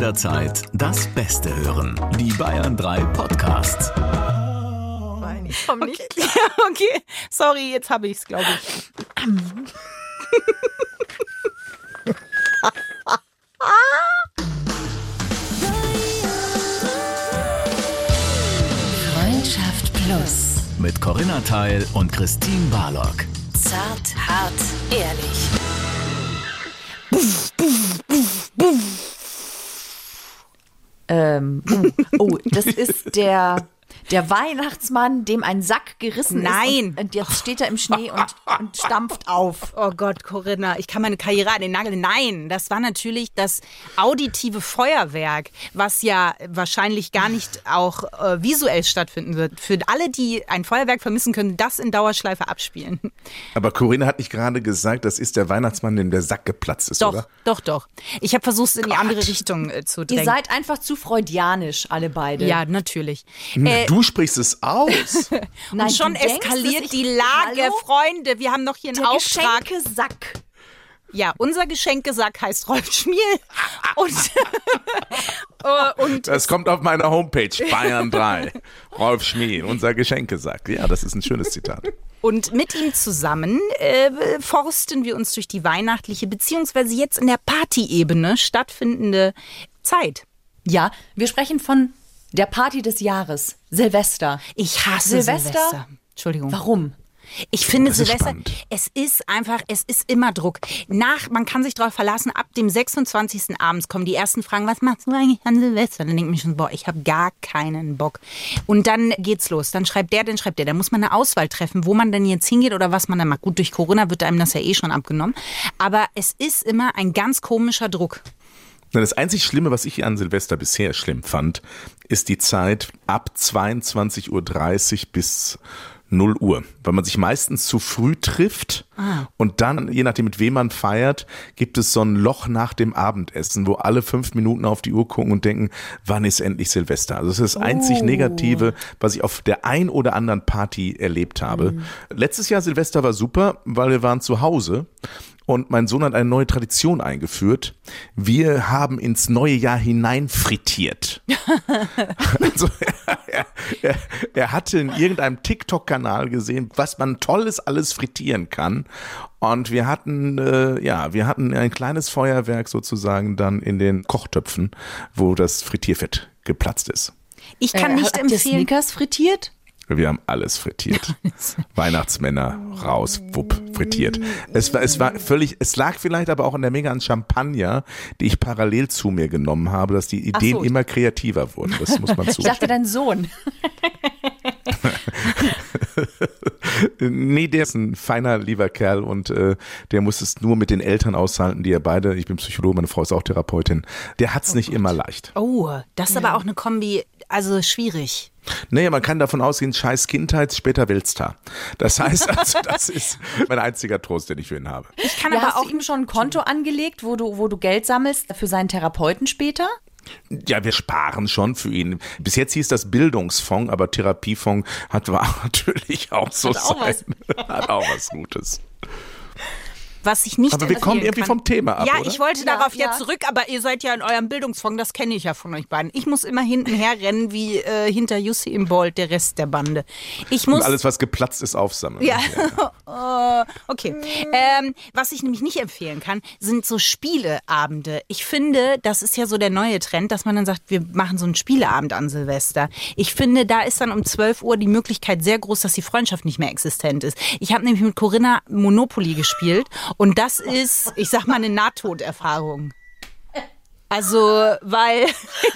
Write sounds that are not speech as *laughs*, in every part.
jederzeit das Beste hören. Die Bayern 3 Podcasts. Ich komm nicht klar. *laughs* Okay, sorry, jetzt habe ich es, glaube ich. Freundschaft Plus. Mit Corinna Teil und Christine Barlock. Zart, hart, ehrlich. Ähm, oh, oh, das ist der, der Weihnachtsmann, dem ein Sack gerissen Nein. ist. Und, und jetzt steht er im Schnee und, und stampft auf. Oh Gott, Corinna, ich kann meine Karriere an den Nagel. Nein, das war natürlich das auditive Feuerwerk, was ja wahrscheinlich gar nicht auch äh, visuell stattfinden wird. Für alle, die ein Feuerwerk vermissen können, das in Dauerschleife abspielen. Aber Corinna hat nicht gerade gesagt, das ist der Weihnachtsmann, dem der Sack geplatzt ist, Doch, oder? doch, doch. Ich habe versucht, es in die andere Richtung äh, zu Ihr drängen. seid einfach zu freudianisch, alle beide. ja, natürlich. Na, Äh, du sprichst es aus. *laughs* Nein, und schon du denkst, eskaliert ich- die Lage, Hallo? Freunde. Wir haben noch hier einen Der Auftrag. Geschenkesack. Ja, unser Geschenkesack heißt Rolf Schmiel. Und, äh, *laughs* und Das kommt auf meiner Homepage, Bayern 3. Rolf Schmiel, unser Geschenkesack. Ja, das ist ein schönes Zitat. Und mit ihm zusammen äh, forsten wir uns durch die weihnachtliche beziehungsweise jetzt in der Partyebene stattfindende Zeit. Ja, wir sprechen von der Party des Jahres, Silvester. Ich hasse Silvester? Silvester. Entschuldigung. Warum? Ich finde Silvester, spannend. es ist einfach, es ist immer Druck. Nach, man kann sich darauf verlassen, ab dem 26. abends kommen die ersten Fragen, was machst du eigentlich an Silvester? Dann denke ich mir schon, boah, ich habe gar keinen Bock. Und dann geht's los. Dann schreibt der, dann schreibt der. Da muss man eine Auswahl treffen, wo man denn jetzt hingeht oder was man dann macht. Gut, durch Corona wird einem das ja eh schon abgenommen. Aber es ist immer ein ganz komischer Druck. Das einzig Schlimme, was ich an Silvester bisher schlimm fand, ist die Zeit ab 22.30 Uhr bis 0 Uhr, weil man sich meistens zu früh trifft und dann, je nachdem mit wem man feiert, gibt es so ein Loch nach dem Abendessen, wo alle fünf Minuten auf die Uhr gucken und denken, wann ist endlich Silvester? Also das ist das einzig Negative, was ich auf der ein oder anderen Party erlebt habe. Letztes Jahr Silvester war super, weil wir waren zu Hause und mein Sohn hat eine neue Tradition eingeführt. Wir haben ins neue Jahr hinein frittiert. *laughs* also er, er, er hatte in irgendeinem TikTok-Kanal gesehen, was man Tolles alles frittieren kann. Und wir hatten, äh, ja, wir hatten ein kleines Feuerwerk sozusagen dann in den Kochtöpfen, wo das Frittierfett geplatzt ist. Ich kann nicht Äh, ihr empfehlen. Snickers frittiert? Wir haben *laughs* alles frittiert. Weihnachtsmänner raus, wupp, frittiert. Es war, es war völlig, es lag vielleicht aber auch an der Menge an Champagner, die ich parallel zu mir genommen habe, dass die Ideen so. immer kreativer wurden. Das muss man *laughs* Ich dachte, zugeben. dein Sohn. *laughs* Nee, der ist ein feiner, lieber Kerl und äh, der muss es nur mit den Eltern aushalten, die ja beide, ich bin Psychologe, meine Frau ist auch Therapeutin, der hat's nicht immer leicht. Oh, das ist aber auch eine Kombi, also schwierig. Naja, man kann davon ausgehen, scheiß Kindheit, später Weltstar. Das heißt also, das ist mein einziger Trost, den ich für ihn habe. Ich kann Ja, aber hast auch du ihm schon ein Konto angelegt, wo du, wo du Geld sammelst für seinen Therapeuten später? Ja, wir sparen schon für ihn. Bis jetzt hieß das Bildungsfonds, aber Therapiefonds hat war *laughs* natürlich auch so Hat auch sein. Hat auch was Gutes. Was ich nicht Aber wir kommen empfehlen irgendwie kann. vom Thema ab, Ja, oder? ich wollte Ja, darauf ja. ja zurück, aber ihr seid ja in eurem Bildungsfonds, das kenne ich ja von euch beiden. Ich muss immer hinten herrennen wie äh, hinter Jussi im Bolt, der Rest der Bande. Ich muss Und alles, was geplatzt ist, aufsammeln. Ja, *laughs* Oh, okay. Ähm, was ich nämlich nicht empfehlen kann, sind so Spieleabende. Ich finde, das ist ja so der neue Trend, dass man dann sagt, wir machen so einen Spieleabend an Silvester. Ich finde, da ist dann um 12 Uhr die Möglichkeit sehr groß, dass die Freundschaft nicht mehr existent ist. Ich habe nämlich mit Corinna Monopoly gespielt und das ist, ich sag mal, eine Nahtoderfahrung. Also, weil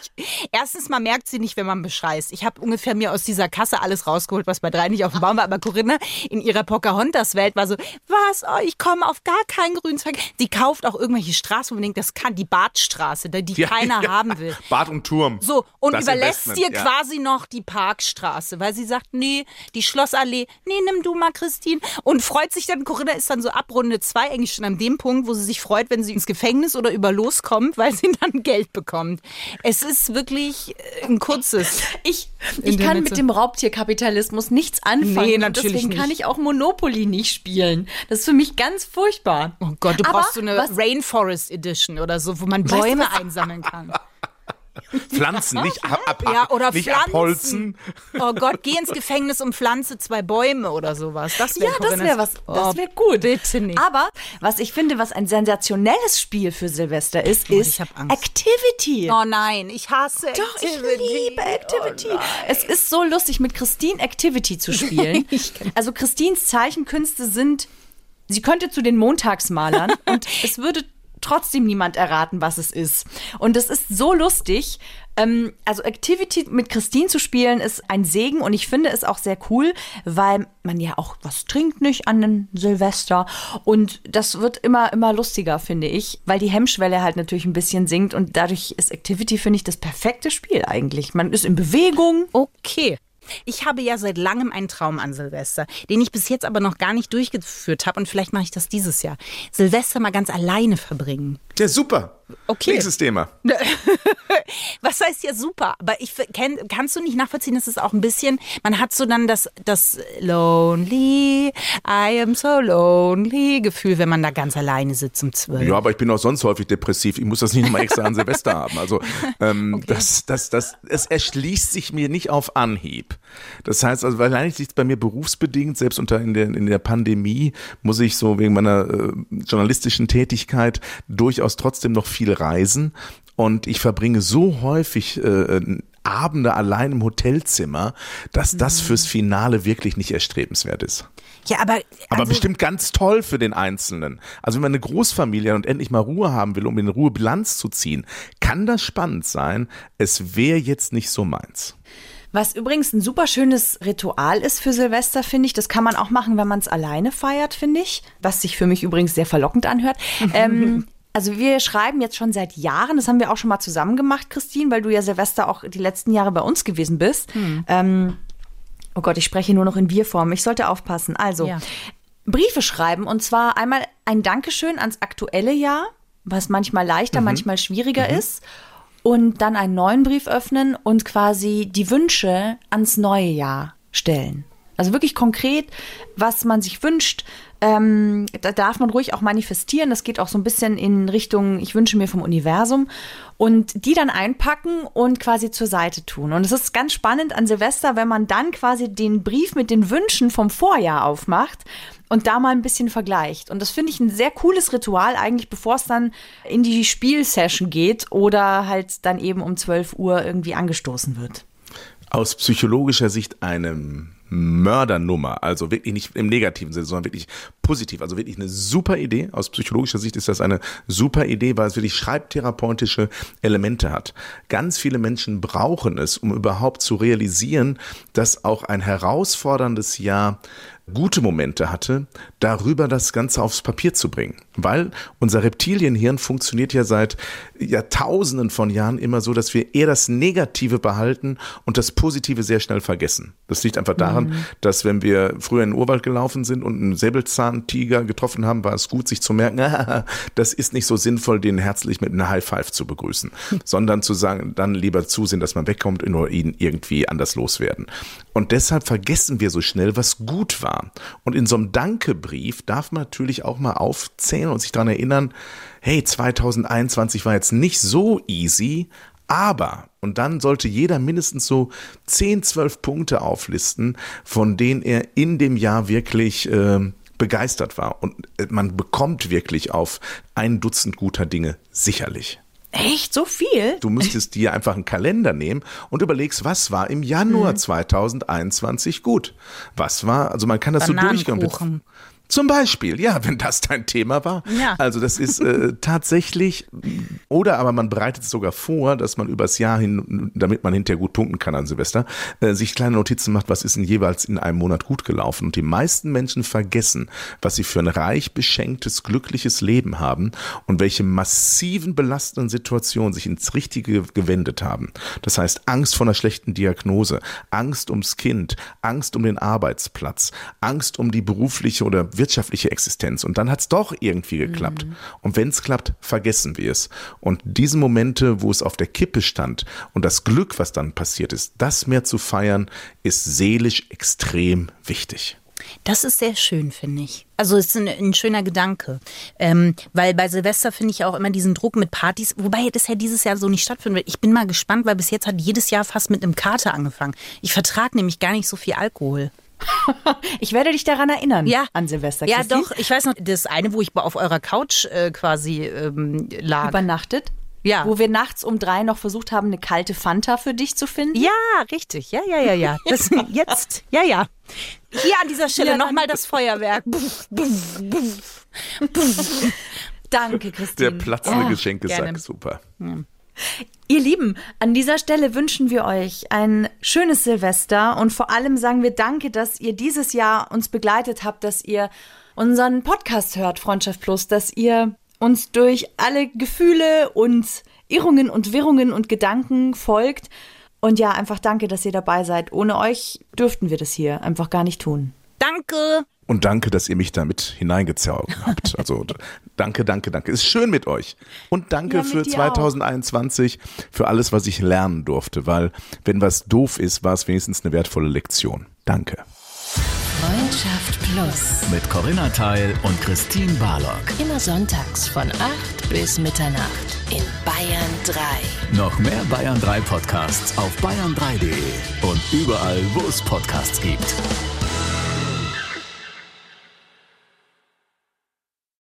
*laughs* erstens mal merkt sie nicht, wenn man bescheißt. Ich habe ungefähr mir aus dieser Kasse alles rausgeholt, was bei drei nicht auf dem Baum war. Aber Corinna in ihrer Pocahontas-Welt war so, was? Oh, ich komme auf gar keinen grünen Zweig. Sie kauft auch irgendwelche Straßen, wo man denkt, das kann die Badstraße, die *laughs* Ja, keiner ja. haben will. Bad und Turm. So, und Das überlässt Investment, dir ja. quasi noch die Parkstraße, weil sie sagt, nee, die Schlossallee, nee, nimm du mal, Christine. Und freut sich dann, Corinna ist dann so ab Runde zwei eigentlich schon an dem Punkt, wo sie sich freut, wenn sie ins Gefängnis oder über Los kommt, weil sie *laughs* dann Geld bekommt. Es ist wirklich äh, ein kurzes. *laughs* Ich, ich kann mit dem Raubtierkapitalismus nichts anfangen. Nee, und natürlich Deswegen nicht. kann ich auch Monopoly nicht spielen. Das ist für mich ganz furchtbar. Oh Gott, du Aber brauchst so eine was- Rainforest Edition oder so, wo man Weißt du, Bäume einsammeln kann. *laughs* Pflanzen, nicht ab, ab, Ja, oder nicht Pflanzen. abholzen. Oh Gott, geh ins Gefängnis und pflanze zwei Bäume oder sowas. Das wär Ja, das wäre was. Das wäre gut. Bitte nicht. Aber was ich finde, was ein sensationelles Spiel für Silvester ist, Oh, ist ich hab Angst. Activity. Oh nein, ich hasse Doch, ich Activity. liebe Activity. Oh es ist so lustig, mit Christine Activity zu spielen. *laughs* Also Christines Zeichenkünste sind, sie könnte zu den Montagsmalern *laughs* und es würde trotzdem niemand erraten, was es ist. Und es ist so lustig. Ähm, also Activity mit Christine zu spielen ist ein Segen und ich finde es auch sehr cool, weil man ja auch was trinkt nicht an den Silvester und das wird immer immer lustiger, finde ich, weil die Hemmschwelle halt natürlich ein bisschen sinkt und dadurch ist Activity finde ich das perfekte Spiel eigentlich. Man ist in Bewegung. Okay. Ich habe ja seit langem einen Traum an Silvester, den ich bis jetzt aber noch gar nicht durchgeführt habe und vielleicht mache ich das dieses Jahr. Silvester mal ganz alleine verbringen. Ja, super. Okay. Nächstes Thema. *laughs* Was heißt ja super, aber ich kenn, kannst du nicht nachvollziehen, dass es auch ein bisschen, man hat so dann das, das lonely, I am so lonely Gefühl, wenn man da ganz alleine sitzt um zwölf. Ja, aber ich bin auch sonst häufig depressiv. Ich muss das nicht nochmal extra an Silvester *laughs* haben. Also ähm, das, das, das, es erschließt sich mir nicht auf Anhieb. Das heißt, also wahrscheinlich liegt es bei mir berufsbedingt, selbst unter in der, in der Pandemie muss ich so wegen meiner äh, journalistischen Tätigkeit durchaus trotzdem noch viel reisen. Und ich verbringe so häufig äh, Abende allein im Hotelzimmer, dass das fürs Finale wirklich nicht erstrebenswert ist. Ja, aber, Aber also, bestimmt ganz toll für den Einzelnen. Also wenn man eine Großfamilie hat und endlich mal Ruhe haben will, um in Ruhe Bilanz zu ziehen, kann das spannend sein. Es wäre jetzt nicht so meins. Was übrigens ein super schönes Ritual ist für Silvester, finde ich. Das kann man auch machen, wenn man es alleine feiert, finde ich. Was sich für mich übrigens sehr verlockend anhört. *laughs* ähm, also wir schreiben jetzt schon seit Jahren, das haben wir auch schon mal zusammen gemacht, Christine, weil du ja Silvester auch die letzten Jahre bei uns gewesen bist. Ähm, oh Gott, ich spreche nur noch in Wir-Form. Ich sollte aufpassen. Also, Ja. Briefe schreiben und zwar einmal ein Dankeschön ans aktuelle Jahr, was manchmal leichter, manchmal schwieriger ist. Und dann einen neuen Brief öffnen und quasi die Wünsche ans neue Jahr stellen. Also wirklich konkret, was man sich wünscht. Ähm, da darf man ruhig auch manifestieren. Das geht auch so ein bisschen in Richtung, ich wünsche mir vom Universum. Und die dann einpacken und quasi zur Seite tun. Und es ist ganz spannend an Silvester, wenn man dann quasi den Brief mit den Wünschen vom Vorjahr aufmacht und da mal ein bisschen vergleicht. Und das finde ich ein sehr cooles Ritual, eigentlich bevor es dann in die Spielsession geht oder halt dann eben um 12 Uhr irgendwie angestoßen wird. Aus psychologischer Sicht eine Mördernummer, also wirklich nicht im negativen Sinne, sondern wirklich positiv, also wirklich eine super Idee. Aus psychologischer Sicht ist das eine super Idee, weil es wirklich schreibtherapeutische Elemente hat. Ganz viele Menschen brauchen es, um überhaupt zu realisieren, dass auch ein herausforderndes Jahr gute Momente hatte, darüber das Ganze aufs Papier zu bringen. Weil unser Reptilienhirn funktioniert ja seit Jahrtausenden von Jahren immer so, dass wir eher das Negative behalten und das Positive sehr schnell vergessen. Das liegt einfach daran, dass wenn wir früher in den Urwald gelaufen sind und einen Säbelzahntiger getroffen haben, war es gut, sich zu merken, *laughs* das ist nicht so sinnvoll, den herzlich mit einem High Five zu begrüßen, *laughs* sondern zu sagen, dann lieber zusehen, dass man wegkommt und nur ihn irgendwie anders loswerden. Und deshalb vergessen wir so schnell, was gut war. Und in so einem Dankebrief darf man natürlich auch mal aufzählen und sich daran erinnern, hey, 2021 war jetzt nicht so easy, aber, und dann sollte jeder mindestens so 10, 12 Punkte auflisten, von denen er in dem Jahr wirklich äh, begeistert war. Und äh, man bekommt wirklich auf ein Dutzend guter Dinge sicherlich. Echt? So viel? Du müsstest dir einfach einen Kalender nehmen und überlegst, was war im Januar 2021 gut? Was war, also man kann das so durchgehen. Zum Beispiel, ja, wenn das dein Thema war. Ja. Also das ist äh, tatsächlich, oder aber man bereitet es sogar vor, dass man übers Jahr hin, damit man hinterher gut punkten kann an Silvester, äh, sich kleine Notizen macht, was ist denn jeweils in einem Monat gut gelaufen. Und die meisten Menschen vergessen, was sie für ein reich beschenktes, glückliches Leben haben und welche massiven belastenden Situationen sich ins Richtige gewendet haben. Das heißt, Angst vor einer schlechten Diagnose, Angst ums Kind, Angst um den Arbeitsplatz, Angst um die berufliche oder wirtschaftliche Existenz. Und dann hat es doch irgendwie geklappt. Und wenn es klappt, vergessen wir es. Und diese Momente, wo es auf der Kippe stand und das Glück, was dann passiert ist, das mehr zu feiern, ist seelisch extrem wichtig. Das ist sehr schön, finde ich. Also es ist ein, ein schöner Gedanke. Ähm, weil bei Silvester finde ich auch immer diesen Druck mit Partys, wobei das ja dieses Jahr so nicht stattfinden wird. Ich bin mal gespannt, weil bis jetzt hat jedes Jahr fast mit einem Kater angefangen. Ich vertrage nämlich gar nicht so viel Alkohol. *laughs* Ich werde dich daran erinnern Ja. an Silvester. Ja, Christine. doch. Ich weiß noch, das eine, wo ich auf eurer Couch äh, quasi ähm, lag. Übernachtet. Ja. Wo wir nachts um drei noch versucht haben, eine kalte Fanta für dich zu finden. Ja, richtig. Ja, ja, ja, ja. Das, *laughs* jetzt, ja, ja. Hier an dieser Stelle Ja, nochmal das Feuerwerk. Buff, buff, buff. *laughs* Danke, Der Christine. platzende Oh, Geschenkesack, gerne. super. Ihr Lieben, an dieser Stelle wünschen wir euch ein schönes Silvester und vor allem sagen wir Danke, dass ihr dieses Jahr uns begleitet habt, dass ihr unseren Podcast hört, Freundschaft Plus, dass ihr uns durch alle Gefühle und Irrungen und Wirrungen und Gedanken folgt. Und ja, einfach danke, dass ihr dabei seid. Ohne euch dürften wir das hier einfach gar nicht tun. Danke. Und danke, dass ihr mich damit hineingezogen habt. *laughs* Also danke, danke, danke. Ist schön mit euch. Und danke Ja, für dir 2021 für alles, was ich lernen durfte. Weil wenn was doof ist, war es wenigstens eine wertvolle Lektion. Danke. Freundschaft Plus. Mit Corinna Teil und Christine Barlock. Immer sonntags von 8 bis Mitternacht in Bayern 3. Noch mehr Bayern 3 Podcasts auf bayern3.de und überall, wo es Podcasts gibt.